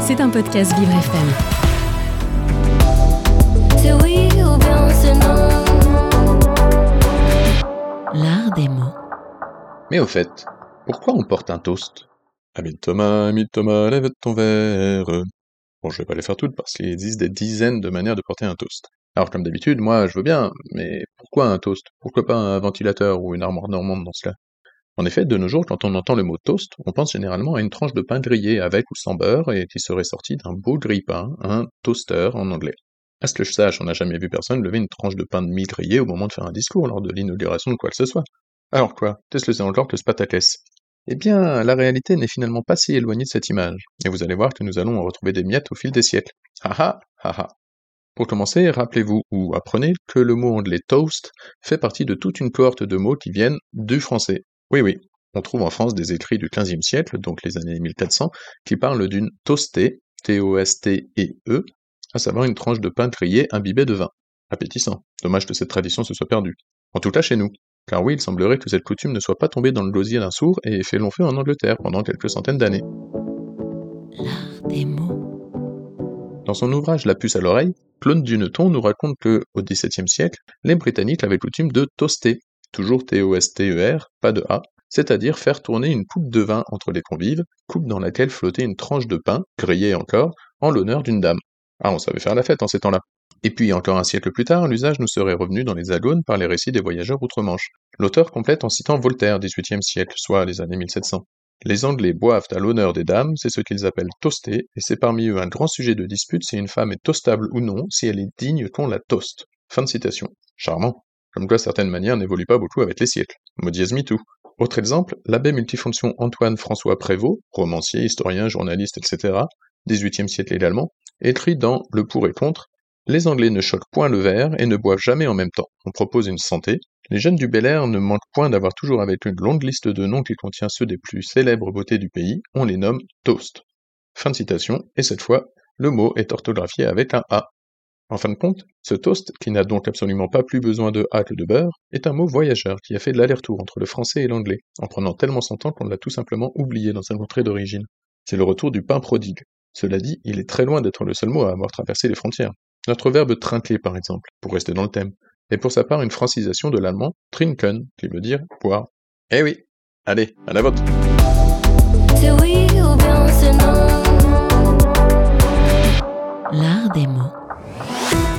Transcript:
C'est un podcast Vivre FM. C'est oui ou bien c'est non. L'art des mots. Mais au fait, pourquoi on porte un toast? Ami Thomas, ami Thomas, lève ton verre. Bon, je vais pas les faire toutes parce qu'il existe des dizaines de manières de porter un toast. Alors comme d'habitude, moi je veux bien, mais pourquoi un toast? Pourquoi pas un ventilateur ou une armoire normande dans cela? En effet, de nos jours, quand on entend le mot toast, on pense généralement à une tranche de pain grillé avec ou sans beurre et qui serait sortie d'un beau grille-pain, un toaster en anglais. À ce que je sache, on n'a jamais vu personne lever une tranche de pain de mie grillé au moment de faire un discours lors de l'inauguration de quoi que ce soit. Alors quoi Qu'est-ce que c'est encore que le Spartacus Eh bien, la réalité n'est finalement pas si éloignée de cette image, et vous allez voir que nous allons en retrouver des miettes au fil des siècles. Haha, haha. Pour commencer, rappelez-vous ou apprenez que le mot anglais toast fait partie de toute une cohorte de mots qui viennent du français. Oui, oui, on trouve en France des écrits du XVe siècle, donc les années 1400, qui parlent d'une toastée, T-O-S-T-E-E, à savoir une tranche de pain grillé imbibé de vin. Appétissant. Dommage que cette tradition se soit perdue. En tout cas chez nous. Car oui, il semblerait que cette coutume ne soit pas tombée dans le gosier d'un sourd et ait fait long feu en Angleterre pendant quelques centaines d'années. L'art des mots. Dans son ouvrage La puce à l'oreille, Claude Duneton nous raconte que, au XVIIe siècle, les Britanniques avaient coutume de toaster, toujours T-O-S-T-E-R, pas de A, c'est-à-dire faire tourner une coupe de vin entre les convives, coupe dans laquelle flottait une tranche de pain, grillée encore, en l'honneur d'une dame. Ah, on savait faire la fête en ces temps-là. Et puis, encore un siècle plus tard, l'usage nous serait revenu dans les agones par les récits des voyageurs outre-Manche. L'auteur complète en citant Voltaire, XVIIIe siècle, soit les années 1700. Les Anglais boivent à l'honneur des dames, c'est ce qu'ils appellent toaster, et c'est parmi eux un grand sujet de dispute si une femme est toastable ou non, si elle est digne qu'on la toaste. Fin de citation. Charmant. Comme quoi certaines manières n'évoluent pas beaucoup avec les siècles. Modiez me tout. Autre exemple, l'abbé multifonction Antoine François Prévost, romancier, historien, journaliste, etc., XVIIIe siècle également, écrit dans Le pour et contre Les Anglais ne choquent point le verre et ne boivent jamais en même temps. On propose une santé. Les jeunes du Bel Air ne manquent point d'avoir toujours avec une longue liste de noms qui contient ceux des plus célèbres beautés du pays. On les nomme toast. Fin de citation, et cette fois, le mot est orthographié avec un A. En fin de compte, ce toast, qui n'a donc absolument pas plus besoin de A que de beurre, est un mot voyageur qui a fait de l'aller-retour entre le français et l'anglais, en prenant tellement son temps qu'on l'a tout simplement oublié dans sa contrée d'origine. C'est le retour du pain prodigue. Cela dit, il est très loin d'être le seul mot à avoir traversé les frontières. Notre verbe trinquer, par exemple, pour rester dans le thème, est pour sa part une francisation de l'allemand trinken, qui veut dire boire. Eh oui Allez, à la vôtre. L'art des mots.